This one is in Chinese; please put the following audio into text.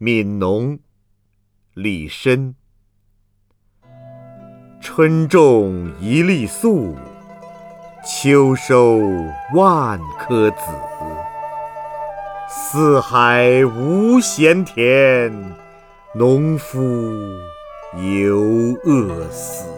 悯农李绅春种一粒粟秋收万颗子。四海无闲田农夫犹饿死。